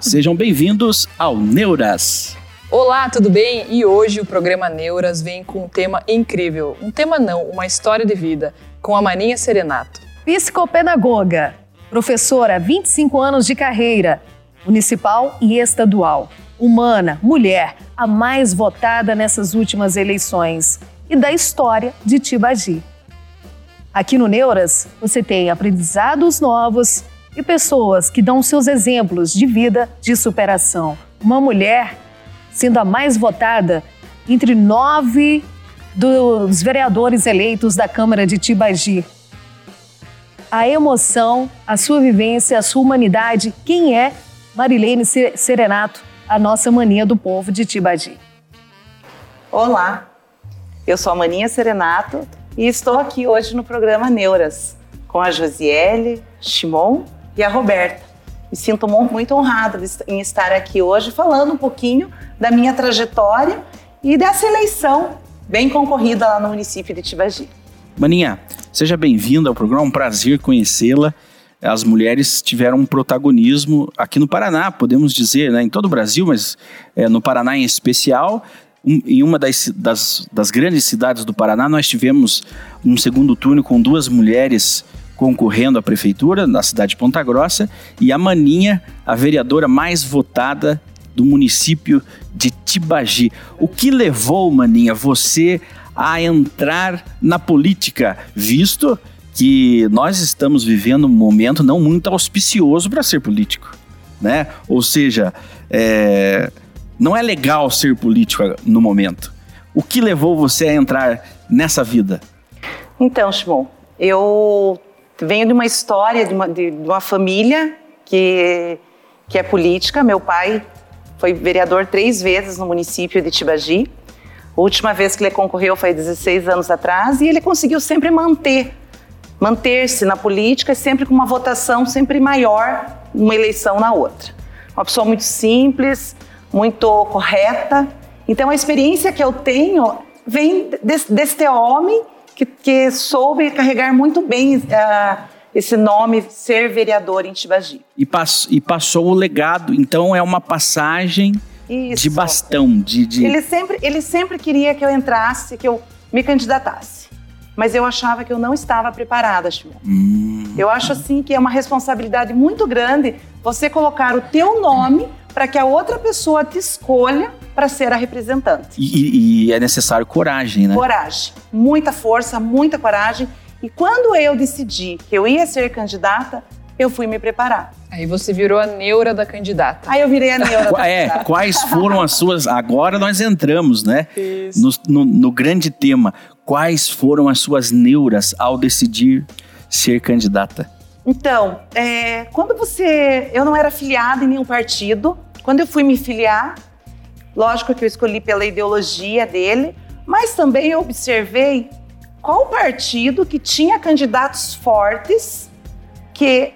Sejam bem-vindos ao Neuras. Olá, tudo bem? E hoje o programa Neuras vem com um tema incrível. Um tema não, uma história de vida, com a Maninha Serenato. Psicopedagoga, professora, 25 anos de carreira, municipal e estadual. Humana, mulher, a mais votada nessas últimas eleições. E da história de Tibagi. Aqui no Neuras, você tem aprendizados novos e pessoas que dão seus exemplos de vida de superação. Uma mulher sendo a mais votada entre nove dos vereadores eleitos da Câmara de Tibagi. A emoção, a sua vivência, a sua humanidade. Quem é Marilene Serenato, a nossa mania do povo de Tibagi? Olá, eu sou a Maninha Serenato, e estou aqui hoje no programa Neuras com a Josiele, Shimon e a Roberta. Me sinto muito honrada em estar aqui hoje falando um pouquinho da minha trajetória e dessa eleição bem concorrida lá no município de Tibagi. Maninha, seja bem-vinda ao programa, um prazer conhecê-la. As mulheres tiveram um protagonismo aqui no Paraná, podemos dizer, né, em todo o Brasil, mas é, no Paraná em especial um, em uma das, das, das grandes cidades do Paraná, nós tivemos um segundo turno com duas mulheres concorrendo à prefeitura na cidade de Ponta Grossa e a Maninha, a vereadora mais votada do município de Tibagi. O que levou, Maninha, você a entrar na política, visto que nós estamos vivendo um momento não muito auspicioso para ser político, né? Ou seja, é, não é legal ser político no momento. O que levou você a entrar nessa vida? Então, Shimon, eu venho de uma história de uma, de, de uma família que, que é política. Meu pai foi vereador três vezes no município de Tibagi. A última vez que ele concorreu foi 16 anos atrás e ele conseguiu sempre manter, manter-se na política, sempre com uma votação sempre maior uma eleição na outra. Uma pessoa muito simples, muito correta. Então a experiência que eu tenho vem desse, deste homem que, que, soube carregar muito bem uh, esse nome, ser vereador em Tibagi. E, pass, e passou o legado, então é uma passagem Isso. de bastão. De, de... Ele, sempre, ele sempre queria que eu entrasse, que eu me candidatasse. Mas eu achava que eu não estava preparada, Shimon. Hum. Eu acho assim que é uma responsabilidade muito grande você colocar o teu nome para que a outra pessoa te escolha para ser a representante. E, e, é necessário coragem, né? Coragem, muita força, muita coragem. E quando eu decidi que eu ia ser candidata, eu fui me preparar. Aí você virou a neura da candidata. Aí eu virei a neura da é, candidata. Quais foram as suas. Agora nós entramos, né? No, no, no grande tema. Quais foram as suas neuras ao decidir ser candidata? Então, é, quando você. Eu não era filiada em nenhum partido, quando eu fui me filiar, lógico que eu escolhi pela ideologia dele, mas também eu observei qual partido que tinha candidatos fortes que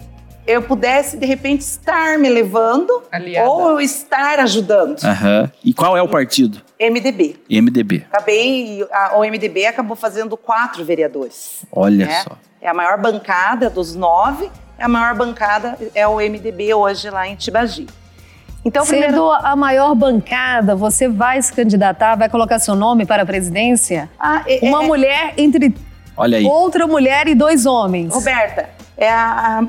eu pudesse, de repente, estar me levando Aliada. ou eu estar ajudando. Uhum. E qual é o partido? MDB. MDB. Acabei, a, o MDB acabou fazendo quatro vereadores. Olha né? só. É a maior bancada dos nove, a maior bancada é o MDB hoje lá em Tibagi. Então, Sendo primeiro... a maior bancada, você vai se candidatar, vai colocar seu nome para a presidência? Ah, é, Uma é, mulher entre Olha aí. outra mulher e dois homens. Roberta, é,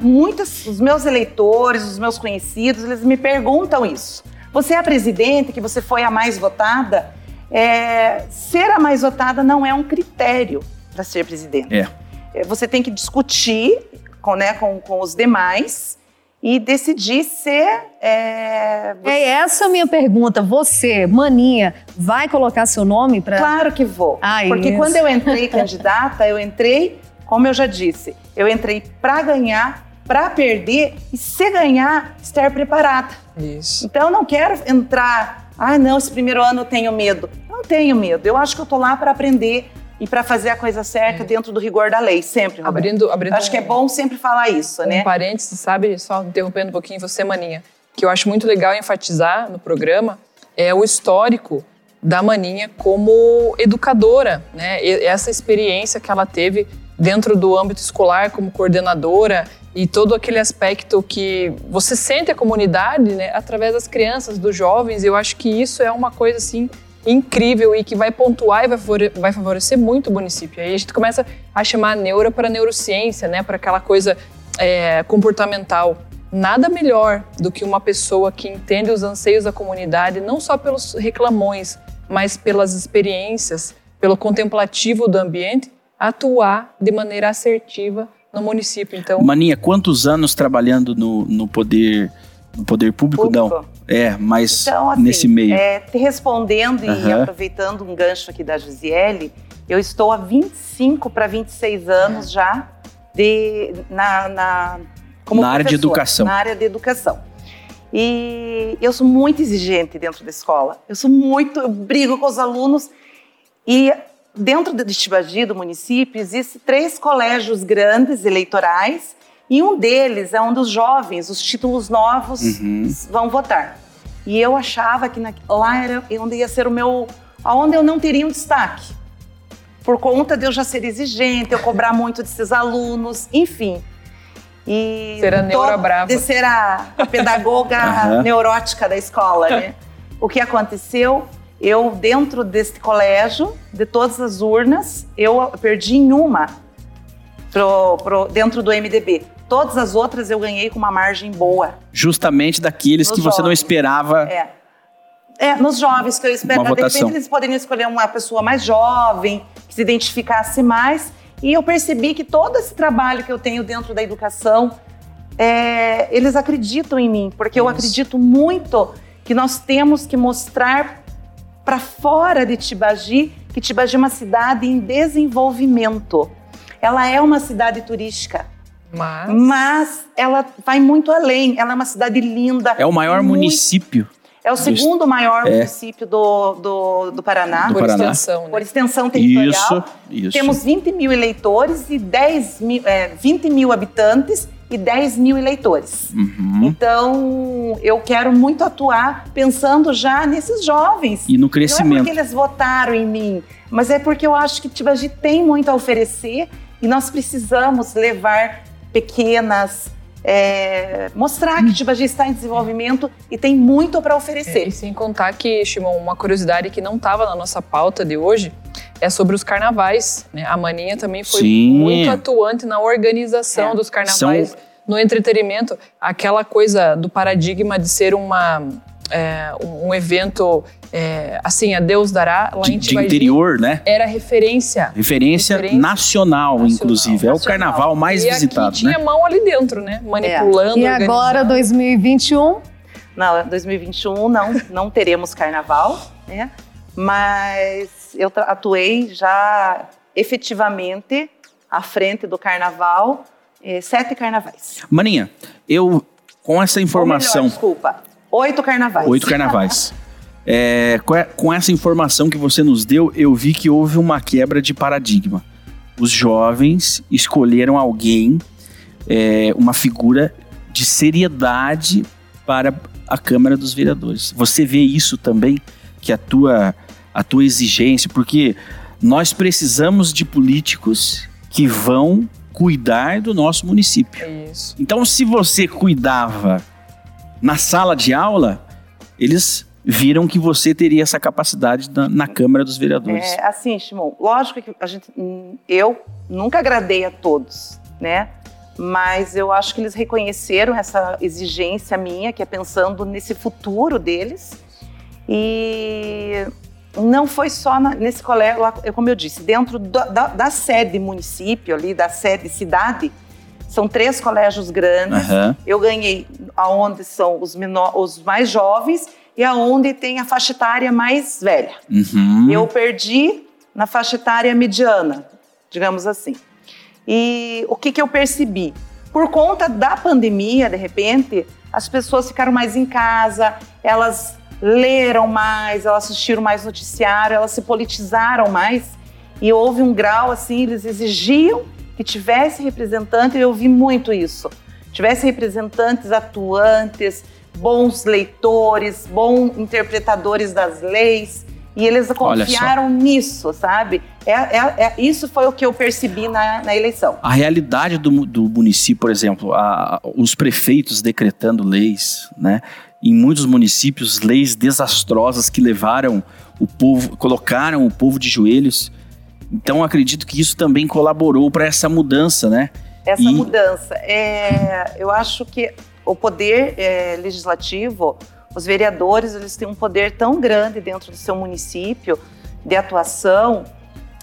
muitos, os meus eleitores, os meus conhecidos, eles me perguntam isso. Você é a presidente, que você foi a mais votada? É, ser a mais votada não é um critério para ser presidente. É. é. Você tem que discutir com, né, com, com os demais e decidir ser. É, você... é essa a minha pergunta. Você, Maninha, vai colocar seu nome para. Claro que vou. Ah, porque isso. quando eu entrei candidata, eu entrei, como eu já disse, eu entrei para ganhar, para perder e se ganhar, estar preparada. Isso. Então eu não quero entrar. Ah, não, esse primeiro ano eu tenho medo. Não tenho medo. Eu acho que eu tô lá para aprender e para fazer a coisa certa é. dentro do rigor da lei, sempre. Abrindo, abrindo acho um, que é bom sempre falar isso, um né? parênteses, sabe? Só interrompendo um pouquinho você, Maninha, que eu acho muito legal enfatizar no programa é o histórico da Maninha como educadora, né? E essa experiência que ela teve dentro do âmbito escolar como coordenadora e todo aquele aspecto que você sente a comunidade, né, através das crianças, dos jovens. Eu acho que isso é uma coisa assim incrível e que vai pontuar e vai, vai favorecer muito o município. Aí a gente começa a chamar a neura para neurociência, né, para aquela coisa é, comportamental. Nada melhor do que uma pessoa que entende os anseios da comunidade, não só pelos reclamões, mas pelas experiências, pelo contemplativo do ambiente, atuar de maneira assertiva no município. Então, Maninha, quantos anos trabalhando no, no poder no poder público, público. não? É, mas então, assim, nesse meio. É, te respondendo uhum. e aproveitando um gancho aqui da Gisele, eu estou há 25 para 26 anos já de, na, na, como na área de educação. Na área de educação. E eu sou muito exigente dentro da escola. Eu sou muito, eu brigo com os alunos. E dentro de Tibagi, do município, existem três colégios grandes eleitorais. E um deles é onde os jovens, os títulos novos, uhum. vão votar. E eu achava que na, lá era onde ia ser o meu. aonde eu não teria um destaque. Por conta de eu já ser exigente, eu cobrar muito desses alunos, enfim. E ser a neura brava. De ser a, a pedagoga uhum. neurótica da escola, né? O que aconteceu? Eu, dentro deste colégio, de todas as urnas, eu perdi em uma pro, pro, dentro do MDB. Todas as outras eu ganhei com uma margem boa. Justamente daqueles nos que jovens. você não esperava. É. É, nos jovens que eu esperava. De repente eles poderiam escolher uma pessoa mais jovem, que se identificasse mais. E eu percebi que todo esse trabalho que eu tenho dentro da educação, é, eles acreditam em mim, porque Isso. eu acredito muito que nós temos que mostrar para fora de Tibagi que Tibagi é uma cidade em desenvolvimento. Ela é uma cidade turística. Mas... mas ela vai muito além. Ela é uma cidade linda. É o maior muito... município é o segundo maior é. município do, do, do Paraná. Do por Paraná. extensão, né? Por extensão territorial. Isso, isso. Temos 20 mil eleitores e 10 mil, é, 20 mil habitantes e 10 mil eleitores. Uhum. Então, eu quero muito atuar pensando já nesses jovens. E no crescimento. Não é porque eles votaram em mim, mas é porque eu acho que Tibagi tem muito a oferecer e nós precisamos levar pequenas é, mostrar que Tibagi está em desenvolvimento e tem muito para oferecer. É, e sem contar que, Shimon, uma curiosidade que não estava na nossa pauta de hoje é sobre os carnavais. Né? A Maninha também foi Sim. muito atuante na organização é. dos carnavais, São... no entretenimento. Aquela coisa do paradigma de ser uma, é, um evento é, assim, a Deus dará, lá de, em de interior, né? Era referência. Referência, referência nacional, nacional, inclusive. Nacional. É o carnaval mais e visitado, aqui né? tinha mão ali dentro, né? Manipulando, é. E agora, 2021? Não, 2021 não, não teremos carnaval, né? Mas eu atuei já efetivamente à frente do carnaval, eh, sete carnavais. Maninha, eu com essa informação. Melhor, desculpa, oito carnavais. Oito carnavais. É, com essa informação que você nos deu, eu vi que houve uma quebra de paradigma. Os jovens escolheram alguém, é, uma figura de seriedade para a Câmara dos Vereadores. Você vê isso também, que a tua, a tua exigência, porque nós precisamos de políticos que vão cuidar do nosso município. É isso. Então, se você cuidava na sala de aula, eles viram que você teria essa capacidade na, na Câmara dos Vereadores. É, assim, Shimon, lógico que a gente, eu nunca agradei a todos, né? Mas eu acho que eles reconheceram essa exigência minha, que é pensando nesse futuro deles. E não foi só na, nesse colégio, lá, como eu disse, dentro da, da, da, sede município ali, da sede cidade, são três colégios grandes. Uhum. Eu ganhei aonde são os, menor, os mais jovens e aonde tem a faixa etária mais velha. Uhum. Eu perdi na faixa etária mediana, digamos assim. E o que, que eu percebi? Por conta da pandemia, de repente, as pessoas ficaram mais em casa, elas leram mais, elas assistiram mais noticiário, elas se politizaram mais. E houve um grau assim, eles exigiam que tivesse representante, e eu vi muito isso. Tivesse representantes atuantes, bons leitores, bons interpretadores das leis. E eles confiaram nisso, sabe? É, é, é, isso foi o que eu percebi na, na eleição. A realidade do, do município, por exemplo, a, os prefeitos decretando leis, né? Em muitos municípios, leis desastrosas que levaram o povo, colocaram o povo de joelhos. Então, acredito que isso também colaborou para essa mudança, né? Essa e... mudança. É, eu acho que o poder é, legislativo, os vereadores, eles têm um poder tão grande dentro do seu município de atuação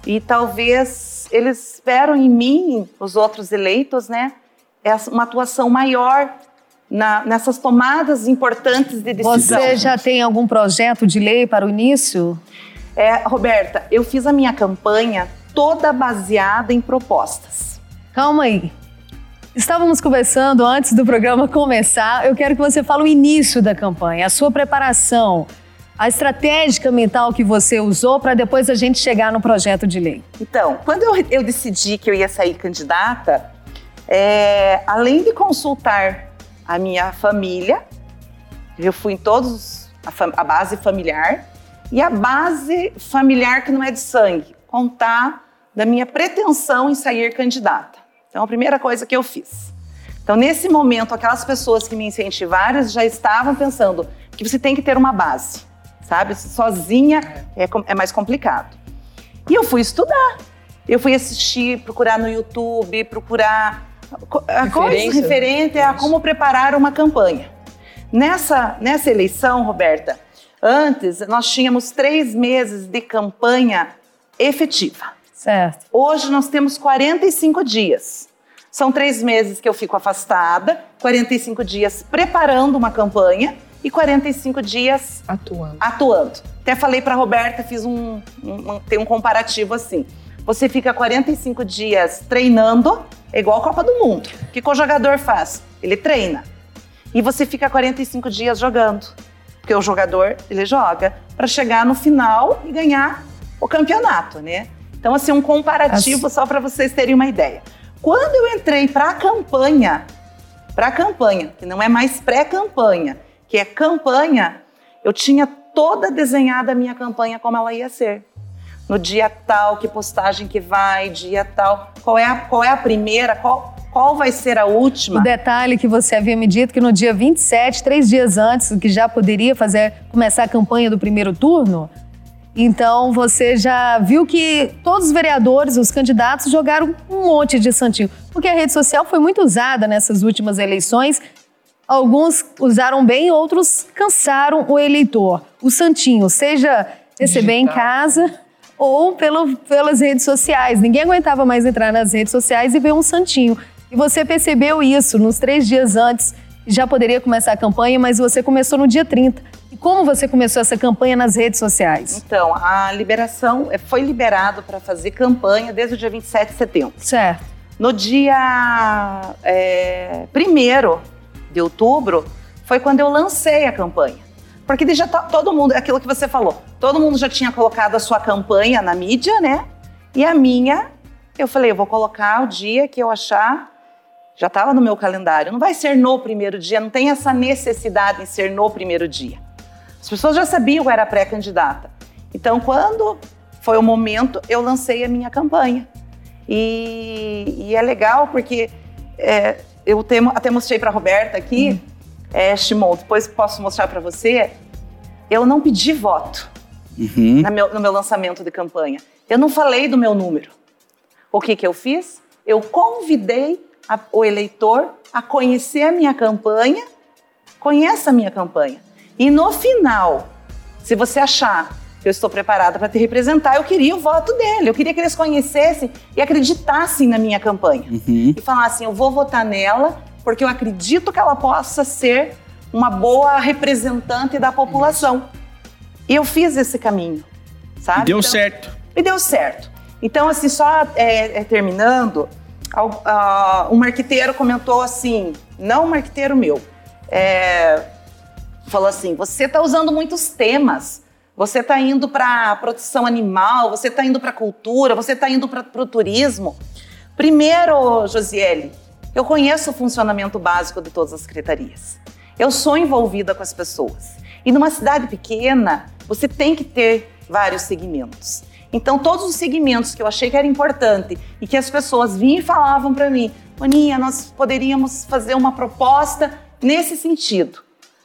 e talvez eles esperam em mim, os outros eleitos, né, uma atuação maior na, nessas tomadas importantes de decisão. Você já tem algum projeto de lei para o início? É, Roberta, eu fiz a minha campanha toda baseada em propostas. Calma aí. Estávamos conversando antes do programa começar. Eu quero que você fale o início da campanha, a sua preparação, a estratégia mental que você usou para depois a gente chegar no projeto de lei. Então, quando eu, eu decidi que eu ia sair candidata, é, além de consultar a minha família, eu fui em todos a, a base familiar e a base familiar que não é de sangue, contar da minha pretensão em sair candidata. Então, a primeira coisa que eu fiz. Então, nesse momento, aquelas pessoas que me incentivaram já estavam pensando que você tem que ter uma base, sabe? Sozinha é, é mais complicado. E eu fui estudar. Eu fui assistir, procurar no YouTube, procurar a coisa referente a como preparar uma campanha. Nessa, nessa eleição, Roberta, antes nós tínhamos três meses de campanha efetiva. Certo. Hoje nós temos 45 dias. São três meses que eu fico afastada, 45 dias preparando uma campanha e 45 dias atuando. atuando. Até falei para Roberta, fiz um, um, tem um comparativo assim. Você fica 45 dias treinando, é igual a Copa do Mundo. O que o jogador faz? Ele treina. E você fica 45 dias jogando. Porque o jogador, ele joga para chegar no final e ganhar o campeonato, né? Então, assim, um comparativo As... só para vocês terem uma ideia. Quando eu entrei para a campanha, para a campanha, que não é mais pré-campanha, que é campanha, eu tinha toda desenhada a minha campanha como ela ia ser. No dia tal, que postagem que vai, dia tal, qual é a, qual é a primeira, qual, qual vai ser a última? O detalhe que você havia me dito que no dia 27, três dias antes, que já poderia fazer começar a campanha do primeiro turno, então você já viu que todos os vereadores, os candidatos, jogaram um monte de santinho. Porque a rede social foi muito usada nessas últimas eleições. Alguns usaram bem, outros cansaram o eleitor. O santinho, seja receber Digital. em casa ou pelo, pelas redes sociais. Ninguém aguentava mais entrar nas redes sociais e ver um santinho. E você percebeu isso nos três dias antes. Já poderia começar a campanha, mas você começou no dia 30. E como você começou essa campanha nas redes sociais? Então, a liberação eh, foi liberado para fazer campanha desde o dia 27 de setembro. Certo. No dia é, eh, 1 de outubro foi quando eu lancei a campanha. Porque já tá, todo mundo, é aquilo que você falou, todo mundo já tinha colocado a sua campanha na mídia, né? E a minha, eu falei, eu vou colocar o dia que eu achar, já estava no meu calendário. Não vai ser no primeiro dia, não tem essa necessidade em ser no primeiro dia. As pessoas já sabiam que eu era pré-candidata. Então, quando foi o momento, eu lancei a minha campanha. E, e é legal porque é, eu até mostrei para a Roberta aqui, hum. é, Shimon, depois posso mostrar para você. Eu não pedi voto uhum. meu, no meu lançamento de campanha. Eu não falei do meu número. O que, que eu fiz? Eu convidei a, o eleitor a conhecer a minha campanha, conheça a minha campanha. E no final, se você achar que eu estou preparada para te representar, eu queria o voto dele. Eu queria que eles conhecessem e acreditassem na minha campanha. Uhum. E falassem, eu vou votar nela porque eu acredito que ela possa ser uma boa representante da população. E eu fiz esse caminho, sabe? E deu então, certo. E deu certo. Então, assim, só é, é, terminando, uh, um marqueteiro comentou assim, não um marqueteiro meu, é, falou assim: você está usando muitos temas. Você está indo para proteção animal, você está indo para cultura, você está indo para o turismo. Primeiro, Josiele, eu conheço o funcionamento básico de todas as secretarias. Eu sou envolvida com as pessoas. E numa cidade pequena, você tem que ter vários segmentos. Então, todos os segmentos que eu achei que era importante e que as pessoas vinham e falavam para mim, Aninha, nós poderíamos fazer uma proposta nesse sentido,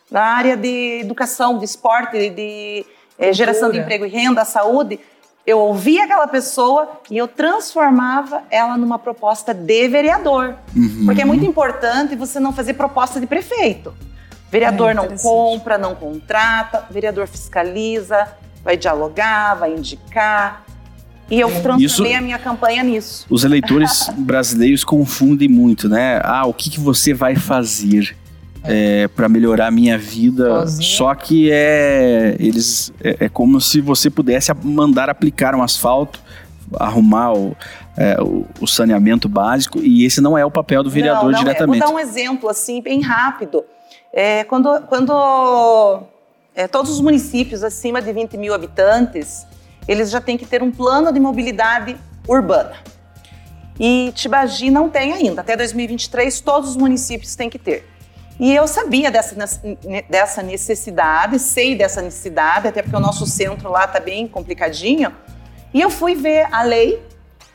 na área de educação, de esporte, de, de é, geração de emprego e renda, saúde. Eu ouvia aquela pessoa e eu transformava ela numa proposta de vereador. Uhum. Porque é muito importante você não fazer proposta de prefeito. Vereador é não compra, não contrata, vereador fiscaliza, vai dialogar, vai indicar. E eu transformei Isso, a minha campanha nisso. Os eleitores brasileiros confundem muito, né? Ah, o que, que você vai fazer? É, para melhorar a minha vida. Sozinho. Só que é eles é, é, como se você pudesse mandar aplicar um asfalto, arrumar o, é, o, o, saneamento básico e esse não é o papel do vereador não, não diretamente. É. Vou dar um exemplo assim bem rápido. É, quando quando é, todos os municípios acima de 20 mil habitantes, eles já têm que ter um plano de mobilidade urbana. E Tibagi não tem ainda. Até 2023, todos os municípios têm que ter. E eu sabia dessa, dessa necessidade, sei dessa necessidade, até porque o nosso centro lá está bem complicadinho. E eu fui ver a lei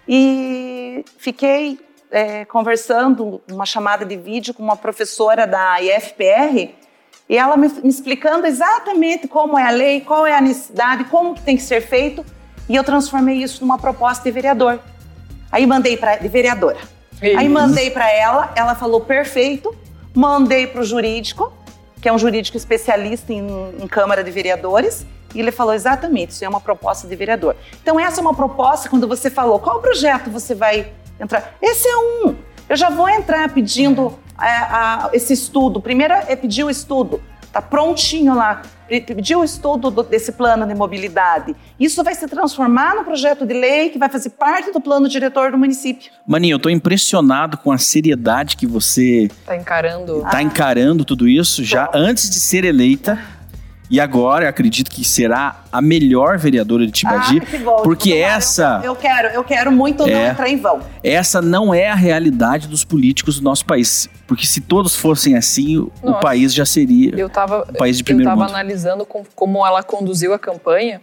e fiquei é, conversando, uma chamada de vídeo com uma professora da IFPR, e ela me, me, explicando exatamente como é a lei, qual é a necessidade, como que tem que ser feito, e eu transformei isso numa proposta de vereador. Aí mandei para de vereadora. Isso. Aí mandei para ela, ela falou perfeito, mandei para o jurídico, que é um jurídico especialista em, em Câmara de Vereadores, e ele falou exatamente, isso é uma proposta de vereador. Então essa é uma proposta quando você falou, qual projeto você vai entrar? Esse é um. Eu já vou entrar pedindo é, a, esse estudo. Primeiro é pedir o estudo. Está prontinho lá. Pedir o estudo do, desse plano de mobilidade. Isso vai se transformar no projeto de lei que vai fazer parte do plano diretor do município. Maninho, eu estou impressionado com a seriedade que você está encarando. Tá encarando tudo isso já antes de ser eleita e agora, acredito que será a melhor vereadora de Tibagi, ah, porque essa eu, quero, eu quero muito é, não entrar em vão. Essa não é a realidade dos políticos do nosso país, porque se todos fossem assim, Nossa, o país já seria eu tava, um país de primeiro eu mundo. Eu estava analisando com, como ela conduziu a campanha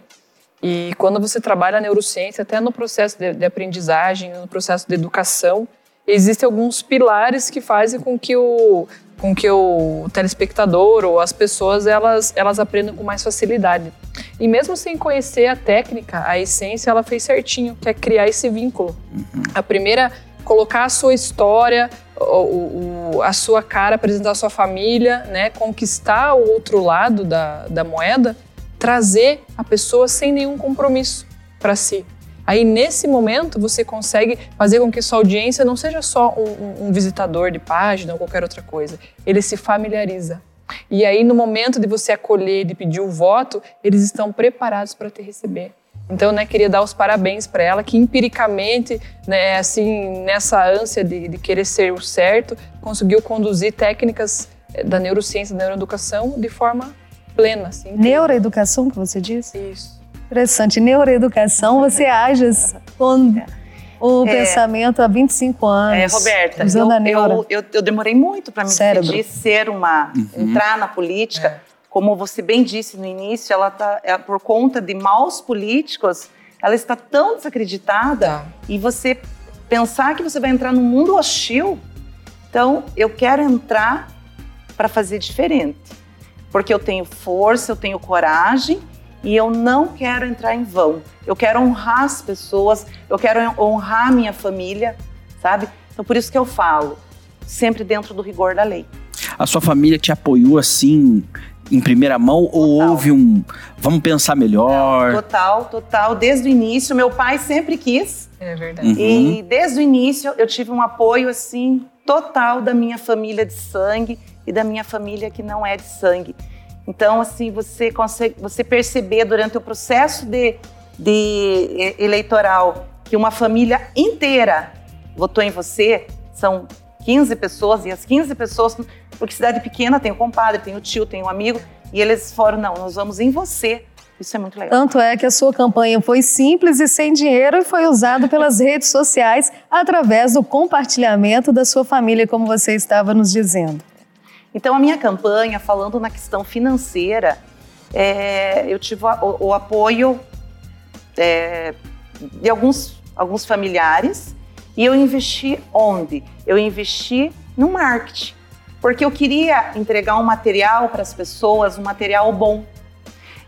e quando você trabalha a neurociência, até no processo de, de aprendizagem, no processo de educação, existem alguns pilares que fazem com que o com que o telespectador ou as pessoas elas, elas aprendam com mais facilidade. E mesmo sem conhecer a técnica, a essência ela fez certinho, que é criar esse vínculo. Uhum. A primeira, colocar a sua história, o, o, a sua cara, apresentar a sua família, né, conquistar o outro lado da, da moeda, trazer a pessoa sem nenhum compromisso para si. Aí, nesse momento, você consegue fazer com que sua audiência não seja só um, um visitador de página ou qualquer outra coisa. Ele se familiariza. E aí, no momento de você acolher, de pedir o voto, eles estão preparados para te receber. Então, né, queria dar os parabéns para ela, que empiricamente, né, assim, nessa ânsia de, de, querer ser o certo, conseguiu conduzir técnicas eh, da neurociência, da neuroeducação de forma plena. Assim. Neuroeducação que você disse? Isso. Interessante. Neuroeducação, você age com o é, pensamento há 25 anos. É, Roberta, usando eu, a neuro. Eu, eu, eu demorei muito para me Cérebro. decidir ser uma, uhum. entrar na política. É. Como você bem disse no início, ela tá, é, por conta de maus políticos, ela está tão desacreditada tá. e você pensar que você vai entrar num mundo hostil. Então, eu quero entrar para fazer diferente. Porque eu tenho força, eu tenho coragem e eu não quero entrar em vão. Eu quero honrar as pessoas, eu quero honrar a minha família, sabe? Então por isso que eu falo, sempre dentro do rigor da lei. A sua família te apoiou assim em primeira mão total. ou houve um vamos pensar melhor? Não, total, total. Desde o início, meu pai sempre quis. É verdade. Uhum. E desde o início eu tive um apoio assim total da minha família de sangue e da minha família que não é de sangue. Então, assim, você consegue você perceber durante o processo de, de eleitoral que uma família inteira votou em você, são 15 pessoas, e as 15 pessoas, porque cidade pequena tem o compadre, tem o tio, tem o amigo, e eles foram, não, nós vamos em você. Isso é muito legal. Tanto é que a sua campanha foi simples e sem dinheiro e foi usado pelas redes sociais através do compartilhamento da sua família, como você estava nos dizendo. Então, a minha campanha, falando na questão financeira, é, eu tive o, o, apoio é, de alguns, alguns familiares e eu investi onde? Eu investi no marketing, porque eu queria entregar um material para as pessoas, um material bom.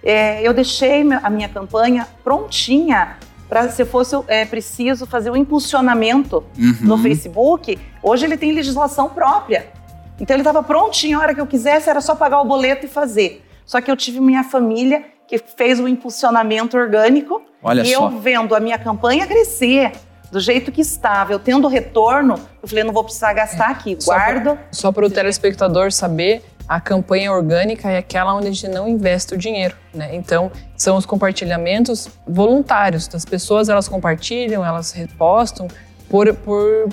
É, eu deixei a minha campanha prontinha para se fosse é, preciso fazer um impulsionamento uhum. no Facebook. Hoje ele tem legislação própria. Então ele estava prontinho, a hora que eu quisesse era só pagar o boleto e fazer. Só que eu tive minha família que fez o impulsionamento orgânico Olha e só. eu vendo a minha campanha crescer, do jeito que estava, eu tendo retorno, eu falei, não vou precisar gastar é. aqui, guardo. Só para o telespectador saber, a campanha orgânica é aquela onde a gente não investe o dinheiro, né? Então, são os compartilhamentos voluntários das pessoas, elas compartilham, elas repostam por, por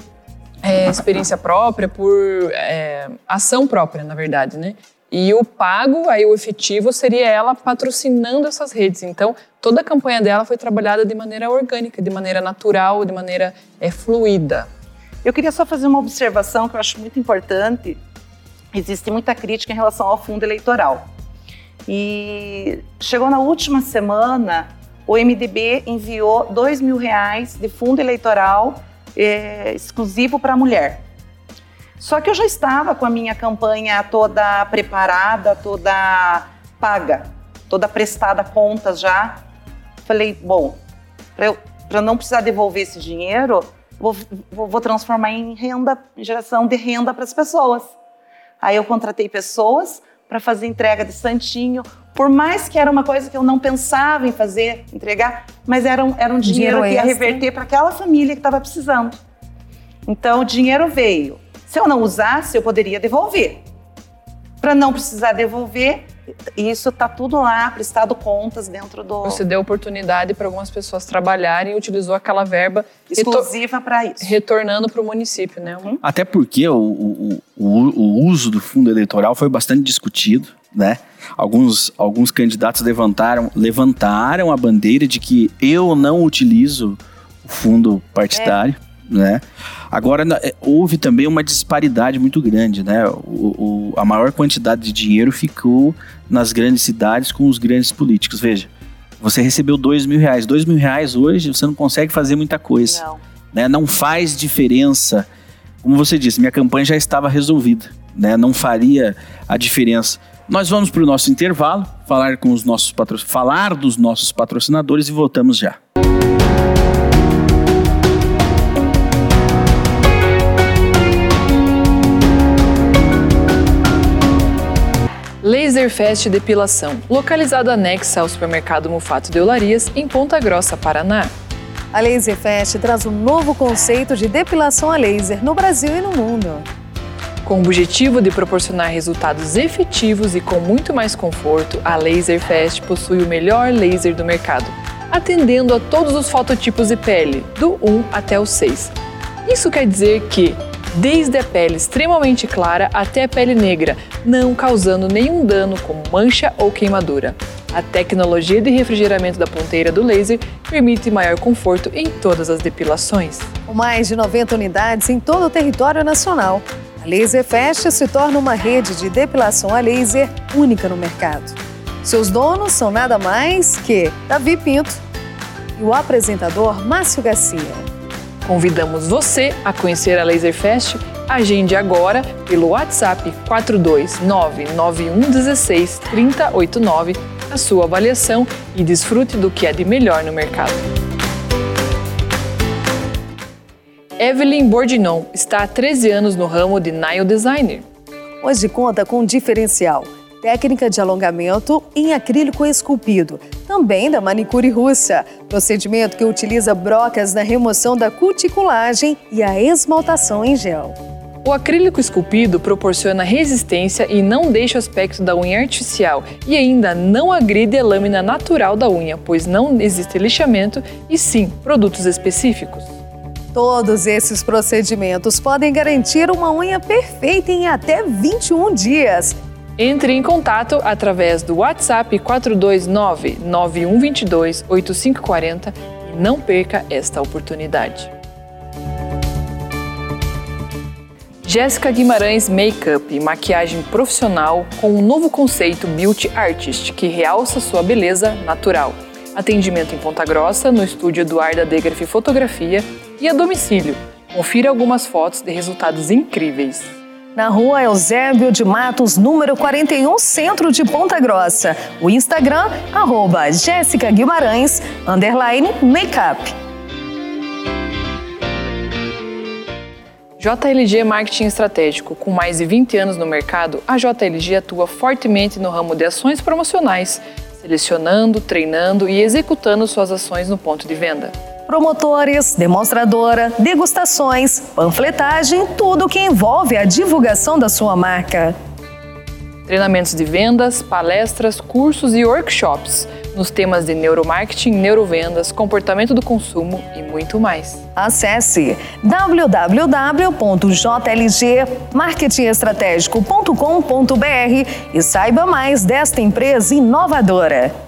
é, experiência própria, por é, ação própria, na verdade, né? E o pago, aí o efetivo, seria ela patrocinando essas redes. Então, toda a campanha dela foi trabalhada de maneira orgânica, de maneira natural, de maneira é, fluida. Eu queria só fazer uma observação que eu acho muito importante. Existe muita crítica em relação ao fundo eleitoral. E chegou na última semana, o MDB enviou dois mil reais de fundo eleitoral é, exclusivo para mulher. Só que eu já estava com a minha campanha toda preparada, toda paga, toda prestada contas já. Falei, bom, para não precisar devolver esse dinheiro, vou, vou, vou transformar em renda, geração de renda para as pessoas. Aí eu contratei pessoas para fazer entrega de santinho, por mais que era uma coisa que eu não pensava em fazer, entregar, mas era um, era um dinheiro, dinheiro que ia reverter para aquela família que estava precisando. Então o dinheiro veio. Se eu não usasse, eu poderia devolver. Para não precisar devolver, isso está tudo lá, prestado contas dentro do. Você deu oportunidade para algumas pessoas trabalharem e utilizou aquela verba exclusiva para isso. Retornando para o município, né? Uhum. Até porque o, o, o, o, uso do fundo eleitoral foi bastante discutido, né? Alguns, alguns candidatos levantaram, levantaram a bandeira de que eu não utilizo o fundo partidário. É né? Agora, é, houve também uma disparidade muito grande, né? O, o, a maior quantidade de dinheiro ficou nas grandes cidades com os grandes políticos. Veja, você recebeu dois mil reais. Dois mil reais hoje você não consegue fazer muita coisa. Não. Né? não faz diferença. Como você disse, minha campanha já estava resolvida. Né? Não faria a diferença. Nós vamos para o nosso intervalo, falar com os nossos patro... falar dos nossos patrocinadores e voltamos já. Laserfest Depilação, localizado anexa ao supermercado Mufato de Olarias, em Ponta Grossa, Paraná. A Laserfest traz um novo conceito de depilação a laser no Brasil e no mundo. Com o objetivo de proporcionar resultados efetivos e com muito mais conforto, a Laserfest possui o melhor laser do mercado, atendendo a todos os fototipos de pele, do 1 até o 6. Isso quer dizer que desde a pele extremamente clara até a pele negra, não causando nenhum dano como mancha ou queimadura. A tecnologia de refrigeramento da ponteira do laser permite maior conforto em todas as depilações. Com mais de 90 unidades em todo o território nacional, a Laser Fest se torna uma rede de depilação a laser única no mercado. Seus donos são nada mais que Davi Pinto e o apresentador Márcio Garcia. Convidamos você a conhecer a Laserfest. Agende agora pelo WhatsApp 42991163089 a sua avaliação e desfrute do que é de melhor no mercado. Evelyn Bordinon está há 13 anos no ramo de nail designer. Hoje conta com um diferencial técnica de alongamento em acrílico esculpido, também da manicure russa, procedimento que utiliza brocas na remoção da cuticulagem e a esmaltação em gel. O acrílico esculpido proporciona resistência e não deixa o aspecto da unha artificial e ainda não agride a lâmina natural da unha, pois não existe lixamento e sim produtos específicos. Todos esses procedimentos podem garantir uma unha perfeita em até 21 dias. Entre em contato através do WhatsApp 429 9122 8540 e não perca esta oportunidade. Jéssica Guimarães Makeup, maquiagem profissional com um novo conceito Beauty Artist que realça sua beleza natural. Atendimento em Ponta Grossa, no estúdio Eduarda Degraf Fotografia e a domicílio. Confira algumas fotos de resultados incríveis. Na rua Eusébio de Matos, número 41, centro de Ponta Grossa. O Instagram, arroba Jéssica Guimarães, underline makeup. JLG Marketing Estratégico. Com mais de 20 anos no mercado, a JLG atua fortemente no ramo de ações promocionais, selecionando, treinando e executando suas ações no ponto de venda. Promotores, demonstradora, degustações, panfletagem, tudo o que envolve a divulgação da sua marca. Treinamentos de vendas, palestras, cursos e workshops nos temas de neuromarketing, neurovendas, comportamento do consumo e muito mais. Acesse www.jlgmarketingestratégico.com.br e saiba mais desta empresa inovadora.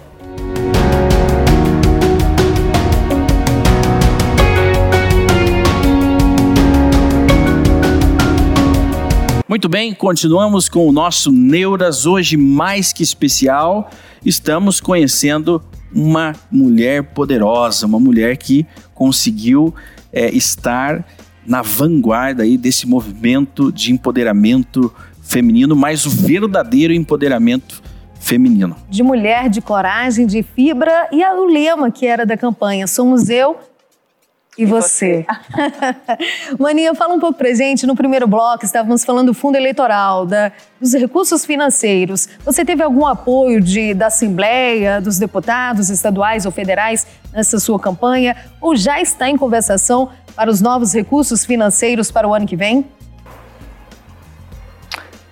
Muito bem, continuamos com o nosso Neuras, hoje mais que especial. Estamos conhecendo uma mulher poderosa, uma mulher que conseguiu é, estar na vanguarda aí desse movimento de empoderamento feminino, mas o verdadeiro empoderamento feminino. De mulher, de coragem, de fibra e o lema que era da campanha: Somos eu e você. Maninha, fala um pouco pra gente. No primeiro bloco, estávamos falando do fundo eleitoral, da, dos recursos financeiros. Você teve algum apoio de, da Assembleia, dos deputados estaduais ou federais nessa sua campanha? Ou já está em conversação para os novos recursos financeiros para o ano que vem?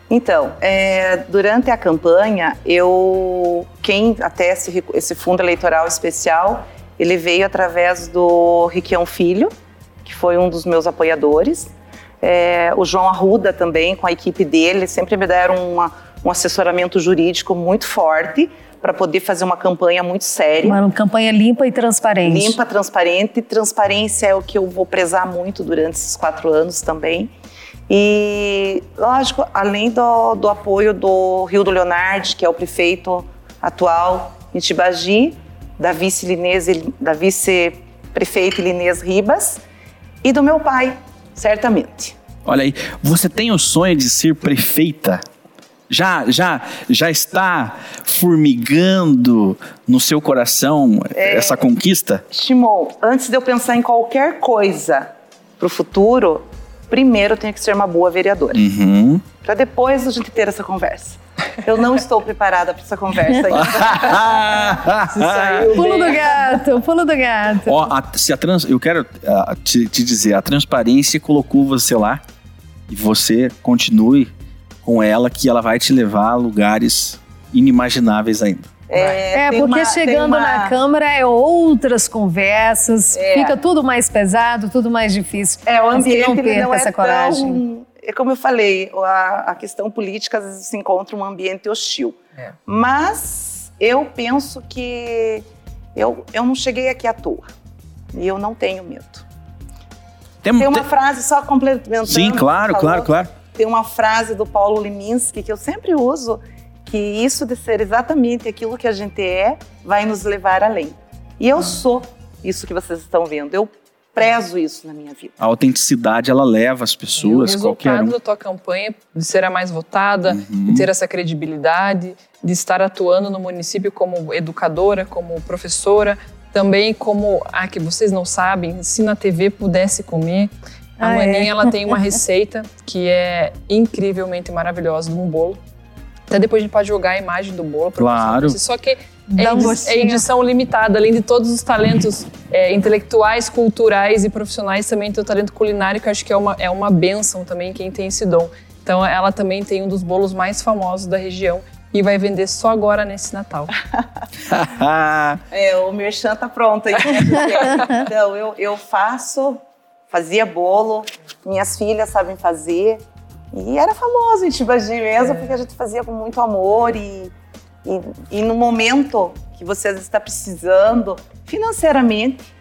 Então, é, durante a campanha, eu, quem até esse, esse fundo eleitoral especial, ele veio através do Riquião Filho, que foi um dos meus apoiadores. É, o João Arruda também, com a equipe dele, sempre me deram uma, um assessoramento jurídico muito forte para poder fazer uma campanha muito séria. Uma campanha limpa e transparente. Limpa, transparente. Transparência é o que eu vou prezar muito durante esses quatro anos também. E, lógico, além do, do apoio do Rio do Leonardo, que é o prefeito atual em Tibagi, da vice-prefeita da vice Linês Ribas e do meu pai, certamente. Olha aí, você tem o sonho de ser prefeita? Já, já, já está formigando no seu coração é, essa conquista? Shimon, antes de eu pensar em qualquer coisa para o futuro, primeiro eu tenho que ser uma boa vereadora. Uhum. Para depois a gente ter essa conversa. Eu não estou preparada para essa conversa ainda. pulo do gato, pulo do gato. Ó, a, se a trans, eu quero uh, te, te dizer, a transparência colocou você lá e você continue com ela que ela vai te levar a lugares inimagináveis ainda. É, é porque uma, chegando uma... na Câmara é outras conversas, é. fica tudo mais pesado, tudo mais difícil. É, o ambiente não perca não é essa coragem. Tão é como eu falei, a, a, questão política às vezes se encontra um ambiente hostil. É. Mas eu penso que eu, eu não cheguei aqui à toa. E eu não tenho medo. Tem, tem uma tem... frase só complementando. Sim, claro, falou, claro, claro. Tem uma frase do Paulo Liminski que eu sempre uso, que isso de ser exatamente aquilo que a gente é vai nos levar além. E eu sou isso que vocês estão vendo. Eu prezo isso na minha vida. A autenticidade, ela leva as pessoas, e o qualquer um. da tua campanha de ser a mais votada, uhum. de ter essa credibilidade, de estar atuando no município como educadora, como professora, também como, ah, que vocês não sabem, se na TV pudesse comer. A ah? Maninha, é? ela tem uma receita que é incrivelmente maravilhosa de um bolo. Até depois a gente pode jogar a imagem do bolo. Claro. Você. Só que é, é edição limitada, além de todos os talentos é, intelectuais, culturais e profissionais, também tem o talento culinário, que eu acho que é uma, é uma benção também quem tem esse dom. Então ela também tem um dos bolos mais famosos da região e vai vender só agora nesse Natal. é, o merchan tá pronto aí. então, eu, eu faço, fazia bolo, minhas filhas sabem fazer. E era famoso em Tibagi mesmo, é. porque a gente fazia com muito amor e e, e no momento que você está precisando, financeiramente,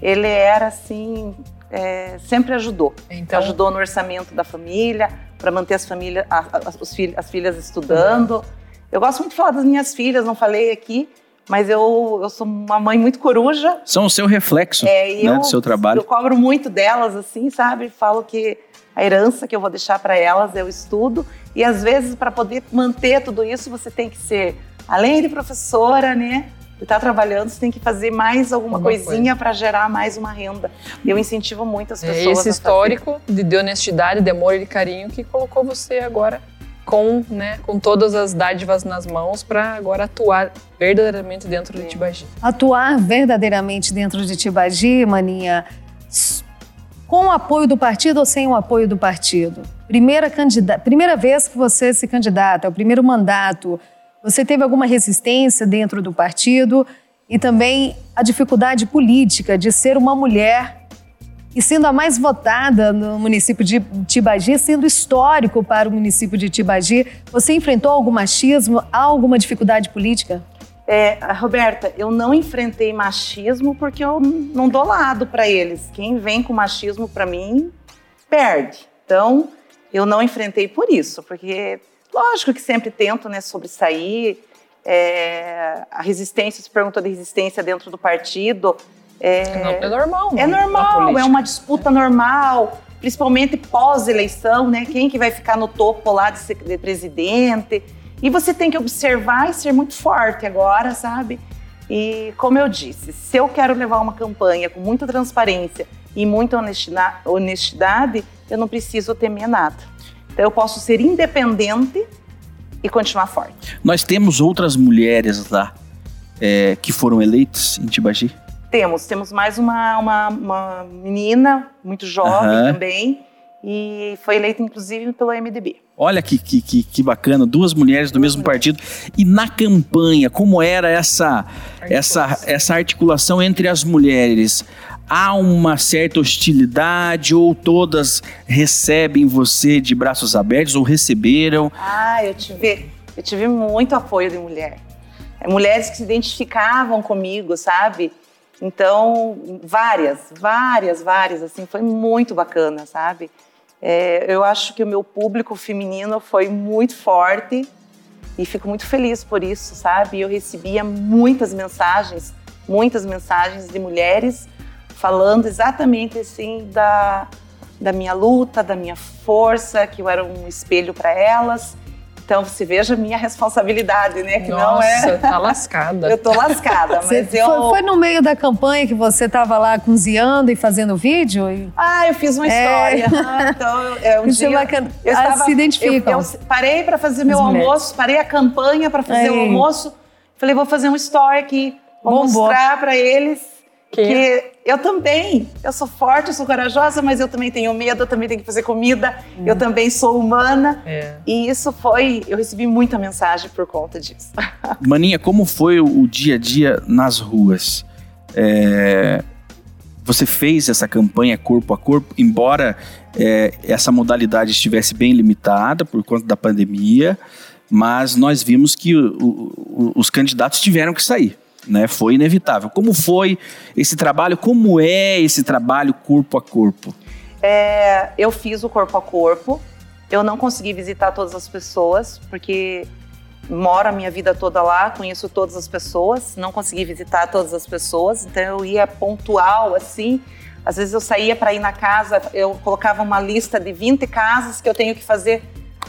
ele era assim, é, sempre ajudou. Então, ajudou no orçamento da família, para manter as famílias, as, as, filhas, as filhas estudando. Eu gosto muito de falar das minhas filhas, não falei aqui, mas eu, eu sou uma mãe muito coruja. São o seu reflexo É, e né, eu, do seu trabalho. eu cobro muito delas, assim, sabe? Falo que a herança que eu vou deixar para elas é o estudo. E às vezes, para poder manter tudo isso, você tem que ser, além de professora, né? E tá trabalhando, você tem que fazer mais alguma Alguma coisinha para gerar mais uma renda. E eu incentivo muito as É pessoas. esse a fazer. histórico de, de honestidade, de amor e de carinho que colocou você agora com, né, com todas as dádivas nas mãos para agora atuar verdadeiramente dentro de Tibagi. Atuar verdadeiramente dentro de Tibagi, Maninha, com o apoio do partido ou sem o apoio do partido? Primeira, candida primeira vez que você se candidata, é o primeiro mandato, você teve alguma resistência dentro do partido e também a dificuldade política de ser uma mulher e sendo a mais votada no município de Tibagi, sendo histórico para o município de Tibagi, você enfrentou algum machismo, alguma dificuldade política? É, Roberta, eu não enfrentei machismo porque eu não dou lado para eles. Quem vem com machismo para mim perde. Então, eu não enfrentei por isso, porque lógico que sempre tento, né, sobressair. É, a resistência, se perguntou de resistência dentro do partido. É, Não, é normal. é né, normal, é uma disputa normal, principalmente pós-eleição, né? Quem que vai ficar no topo lá de, ser- de presidente? E você tem que observar e ser muito forte agora, sabe? E como eu disse, se eu quero levar uma campanha com muita transparência e muita honestidade, eu não preciso temer nada. Então eu posso ser independente e continuar forte. Nós temos outras mulheres lá é, que foram eleitas em Tibagi. Temos, temos mais uma, uma, uma menina muito jovem Aham. também e foi eleita inclusive pelo MDB. Olha que, que, que, que bacana, duas mulheres do mesmo partido. E na campanha, como era essa, essa, essa articulação entre as mulheres? Há uma certa hostilidade ou todas recebem você de braços abertos ou receberam? Ah, eu tive, eu tive muito apoio de mulher. Mulheres que se identificavam comigo, sabe? Então, várias, várias, várias, assim, foi muito bacana, sabe? É, eu acho que o meu público feminino foi muito forte e fico muito feliz por isso, sabe? Eu recebia muitas mensagens, muitas mensagens de mulheres falando exatamente assim da, da minha luta, da minha força, que eu era um espelho para elas. Então você veja a minha responsabilidade, né? Que Nossa, não é. tá lascada. Eu tô lascada, Você- mas eu. foi, foi no meio da campanha que você estava lá cozinhando e fazendo vídeo? E- Ah, eu fiz uma É. história. Ah, então, eu- é, um Isso é dia bacana. eu Ah, estava, se identificam. Eu, eu parei para fazer meu mulheres. almoço, parei a campanha para fazer o almoço. Falei, vou fazer um story aqui, vou Bombou. mostrar para eles Que- que eu também, eu sou forte, eu sou corajosa, mas eu também tenho medo, eu também tenho que fazer comida, Hum. eu também sou humana. É. E isso foi, eu recebi muita mensagem por conta disso. Maninha, como foi o, dia a dia nas ruas? É, você fez essa campanha corpo a corpo, embora é, essa modalidade estivesse bem limitada por conta da pandemia, mas nós vimos que o- o- os candidatos tiveram que sair. Né, foi inevitável. Como foi esse trabalho? Como é esse trabalho corpo a corpo? É, eu fiz o corpo a corpo. Eu não consegui visitar todas as pessoas, porque moro a minha vida toda lá, conheço todas as pessoas, não consegui visitar todas as pessoas, então eu ia pontual, assim. Às vezes eu saía para ir na casa, eu colocava uma lista de 20 casas que eu tenho que fazer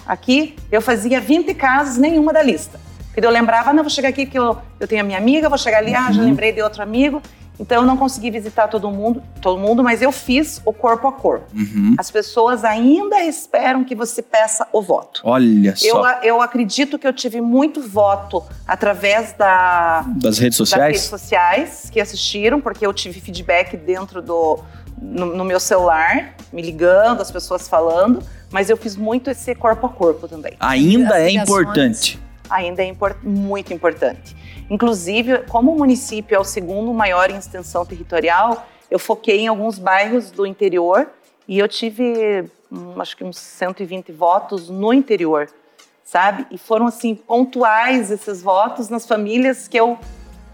aqui, eu fazia 20 casas, nenhuma da lista. Porque eu lembrava, não, vou chegar aqui que eu, eu tenho a minha amiga, vou chegar ali, ah, já lembrei de outro amigo. Então eu não consegui visitar todo mundo, todo mundo, mas eu fiz o corpo a corpo. Uhum. As pessoas ainda esperam que você peça o voto. Olha Eu, só. eu acredito que eu tive muito voto através da, Das redes das redes sociais? sociais que assistiram, porque eu tive feedback dentro do no, no meu celular, me ligando, as pessoas falando, mas eu fiz muito esse corpo a corpo também. Ainda As é ligações. importante. Ainda é impor- muito importante. Inclusive, como o município é o segundo maior em extensão territorial, eu foquei em alguns bairros do interior e eu tive, hum, acho que uns 120 votos no interior, sabe? E foram assim pontuais esses votos nas famílias que eu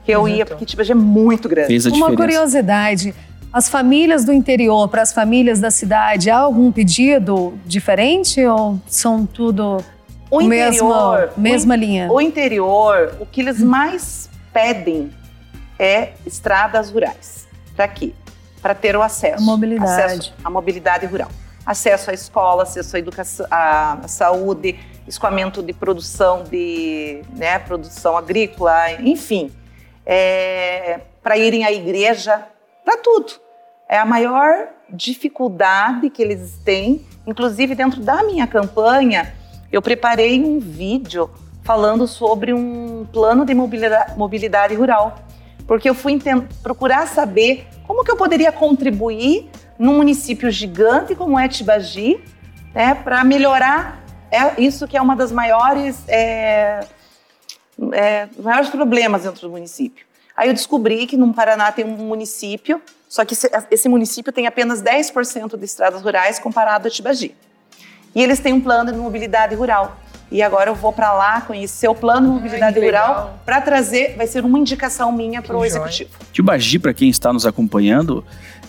que eu ia, Exato. porque tipo é muito grande. Fez a Uma diferença. curiosidade. As famílias do interior para as famílias da cidade, há algum pedido diferente ou são tudo O mesma, interior, o mesma linha? O interior, o que eles mais pedem é estradas rurais. Para quê? Para ter o acesso. A mobilidade. Acesso à mobilidade rural. Acesso à escola, acesso à educação, à saúde, escoamento de produção de né, produção agrícola, enfim, é, para irem à igreja, para tudo. É a maior dificuldade que eles têm, inclusive dentro da minha campanha, eu preparei um vídeo falando sobre um plano de mobilidade, mobilidade rural, porque eu fui procurar saber como que eu poderia contribuir num município gigante como é Tibagi, né, para melhorar é isso que é uma das maiores é, é, maiores problemas dentro do município. Aí eu descobri que no Paraná tem um município, só que esse município tem apenas 10% de estradas rurais comparado a Tibagi. E eles têm um plano de mobilidade rural. E agora eu vou para lá conhecer o plano de mobilidade Ai, rural para trazer, vai ser uma indicação minha para o executivo. Tibagi, para quem está nos acompanhando,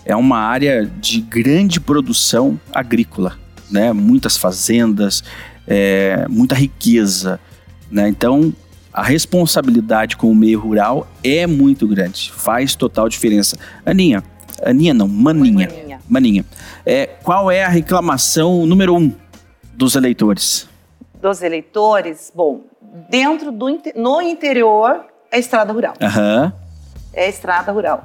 é uma área de grande produção agrícola, né? Muitas fazendas, é, muita riqueza, né? Então a responsabilidade com o meio rural é muito grande, faz total diferença. Aninha, Aninha não, Maninha, Maninha. Maninha. É, qual é a reclamação número um dos eleitores? Dos eleitores, bom, dentro do no interior é estrada rural. Uhum. É estrada rural.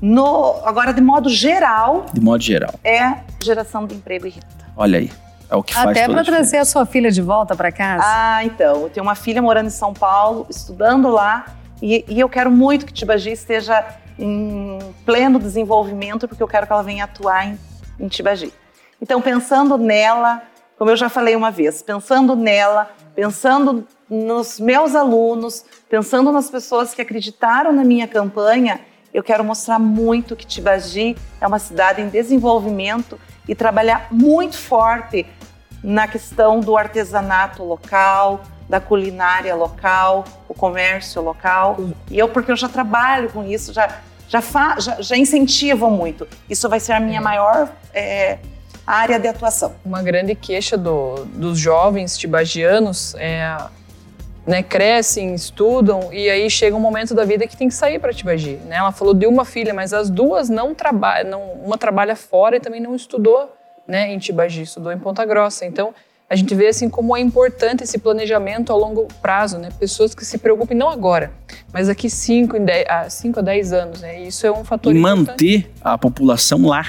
No, agora, de modo geral. De modo geral. É geração de emprego e renda. Olha aí. É o que faz Até para trazer a sua filha de volta para casa. Ah, então. Eu tenho uma filha morando em São Paulo, estudando lá, e, e eu quero muito que Tibagi esteja em pleno desenvolvimento, porque eu quero que ela venha atuar em, em Tibagi. Então, pensando nela, como eu já falei uma vez, pensando nela, pensando nos meus alunos, pensando nas pessoas que acreditaram na minha campanha, eu quero mostrar muito que Tibagi é uma cidade em desenvolvimento e trabalhar muito forte na questão do artesanato local, da culinária local, o comércio local. E eu, porque eu já trabalho com isso, já, já, fa, já, já incentivo muito. Isso vai ser a minha maior é, área de atuação. Uma grande queixa do, dos jovens tibagianos é né, crescem, estudam e aí chega um momento da vida que tem que sair para Tibagi. Né? Ela falou de uma filha, mas as duas não trabalham, uma trabalha fora e também não estudou né, em Tibagi, estudou em Ponta Grossa. Então a gente vê assim como é importante esse planejamento a longo prazo, né? Pessoas que se preocupem não agora, mas daqui 5 a 5 a 10 anos, né? Isso é um fator e manter a população lá.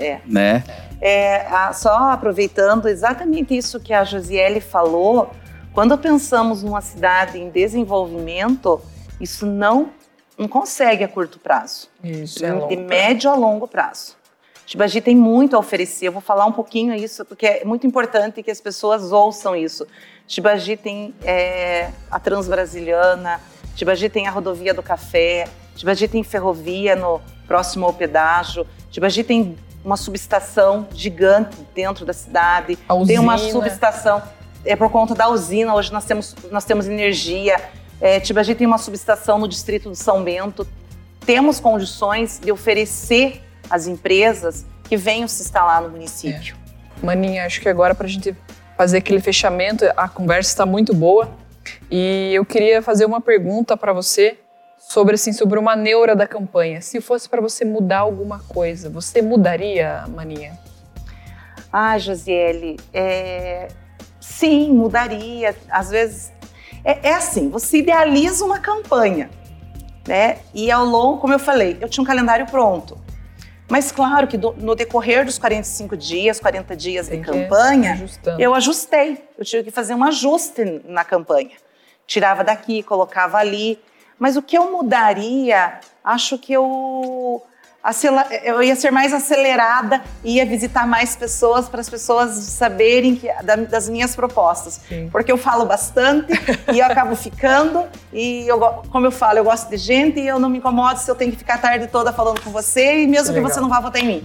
É. Né? É, só aproveitando exatamente isso que a Josiele falou, quando pensamos numa cidade em desenvolvimento, isso não, não consegue a curto prazo. Isso, é de médio a longo prazo. Tibagi tem muito a oferecer. Eu vou falar um pouquinho isso, porque é muito importante que as pessoas ouçam isso. Tibagi tem é, a Transbrasiliana, Tibagi tem a rodovia do café, Tibagi tem ferrovia no próximo ao pedágio, Tibagi tem uma subestação gigante dentro da cidade, tem uma subestação é por conta da usina. Hoje nós temos, nós temos energia. É, Tibagi tem uma subestação no distrito de São Bento. Temos condições de oferecer às empresas que venham se instalar no município. É. Maninha, acho que agora para a gente fazer aquele fechamento, a conversa está muito boa. E eu queria fazer uma pergunta para você sobre assim sobre uma neura da campanha. Se fosse para você mudar alguma coisa, você mudaria, Maninha? Ah, Josiele, é, Sim, mudaria. Às vezes. É, é assim: você idealiza uma campanha, né? E ao longo, como eu falei, eu tinha um calendário pronto. Mas claro que do, no decorrer dos 45 dias, 40 dias Tem de campanha, eu ajustei. Eu tive que fazer um ajuste na campanha. Tirava daqui, colocava ali. Mas o que eu mudaria, acho que eu eu ia ser mais acelerada e ia visitar mais pessoas para as pessoas saberem que, das minhas propostas. Sim. Porque eu falo bastante e eu acabo ficando. E eu, como eu falo, eu gosto de gente e eu não me incomodo se eu tenho que ficar a tarde toda falando com você e mesmo que, que você não vá votar em mim.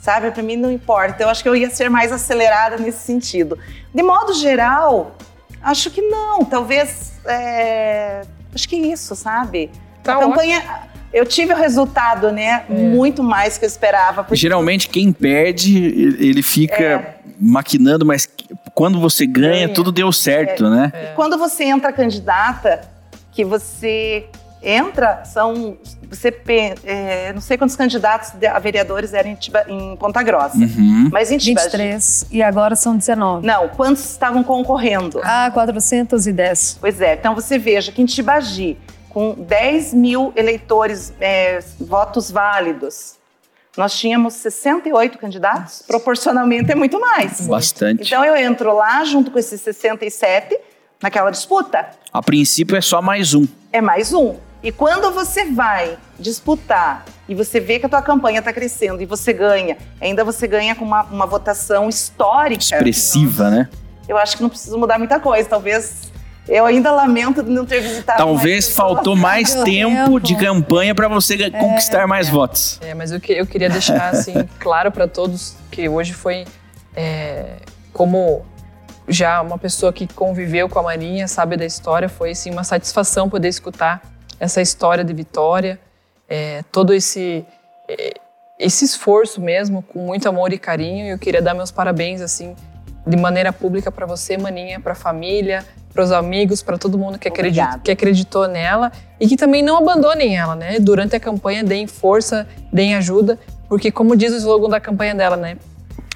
Sabe? Para mim não importa. Eu acho que eu ia ser mais acelerada nesse sentido. De modo geral, acho que não. Talvez. É... Acho que isso, sabe? Tá a campanha. Ótimo eu tive o resultado, né? É. Muito mais que eu esperava. Porque... Geralmente quem perde, ele fica é. maquinando, mas quando você ganha, tudo deu certo, é. né? E quando você entra candidata, que você entra, são. Você é, não sei quantos candidatos a vereadores eram em, Tiba, em Ponta Grossa. Uhum. Mas em Tibagi. 23 e agora são 19. Não, quantos estavam concorrendo? Ah, 410. Pois é, então você veja que em Tibagi, com 10 mil eleitores, é, votos válidos, nós tínhamos 68 candidatos, proporcionalmente é muito mais. Bastante. Então eu entro lá junto com esses 67 naquela disputa. A princípio é só mais um. É mais um. E quando você vai disputar e você vê que a tua campanha está crescendo e você ganha, ainda você ganha com uma, uma votação histórica. Expressiva, né? Eu acho que não precisa mudar muita coisa. Talvez eu ainda lamento de não ter visitado. Talvez faltou mais tempo, de campanha para você é, conquistar mais é. votos. É, mas eu, que, eu queria deixar assim claro para todos que hoje foi é, como já uma pessoa que conviveu com a Marinha, sabe da história, foi assim, uma satisfação poder escutar essa história de Vitória, é, todo esse é, esse esforço mesmo, com muito amor e carinho. E eu queria dar meus parabéns assim de maneira pública para você, Maninha, para a família, para os amigos, para todo mundo que, que acreditou nela e que também não abandonem ela, né? Durante a campanha, deem força, deem ajuda, porque como diz o slogan da campanha dela, né?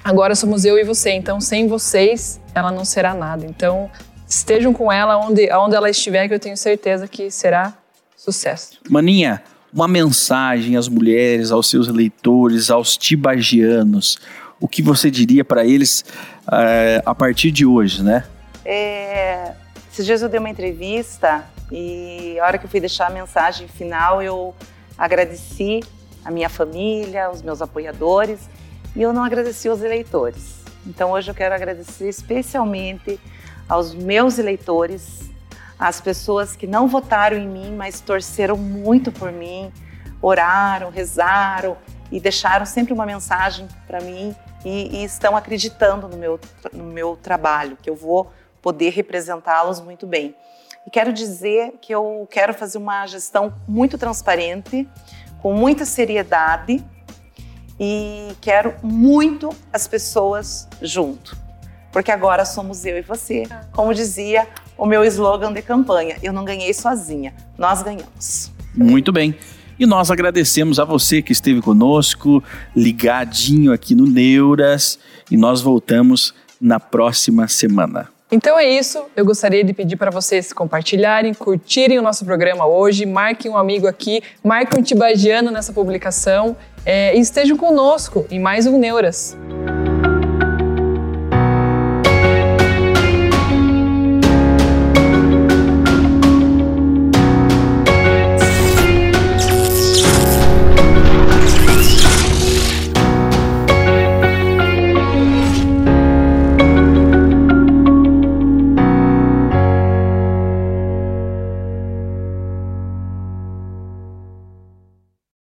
Agora somos eu e você, então sem vocês ela não será nada. Então estejam com ela onde, onde ela estiver, que eu tenho certeza que será sucesso. Maninha, uma mensagem às mulheres, aos seus eleitores, aos tibagianos. O que você diria para eles uh, a partir de hoje, né? É, esses dias eu dei uma entrevista e a hora que eu fui deixar a mensagem final, eu agradeci a minha família, os meus apoiadores e eu não agradeci os eleitores. Então hoje eu quero agradecer especialmente aos meus eleitores, às pessoas que não votaram em mim, mas torceram muito por mim, oraram, rezaram e deixaram sempre uma mensagem para mim e, e, estão acreditando no meu, no meu trabalho, que eu vou poder representá-los muito bem. E quero dizer que eu quero fazer uma gestão muito transparente, com muita seriedade e quero muito as pessoas junto. Porque agora somos eu e você. Como dizia o meu slogan de campanha, eu não ganhei sozinha, nós ganhamos. Muito bem. E nós agradecemos a você que esteve conosco, ligadinho aqui no Neuras, e nós voltamos na próxima semana. Então é isso. Eu gostaria de pedir para vocês compartilharem, curtirem o nosso programa hoje, marquem um amigo aqui, marquem um tibagiano nessa publicação é, e estejam conosco em mais um Neuras.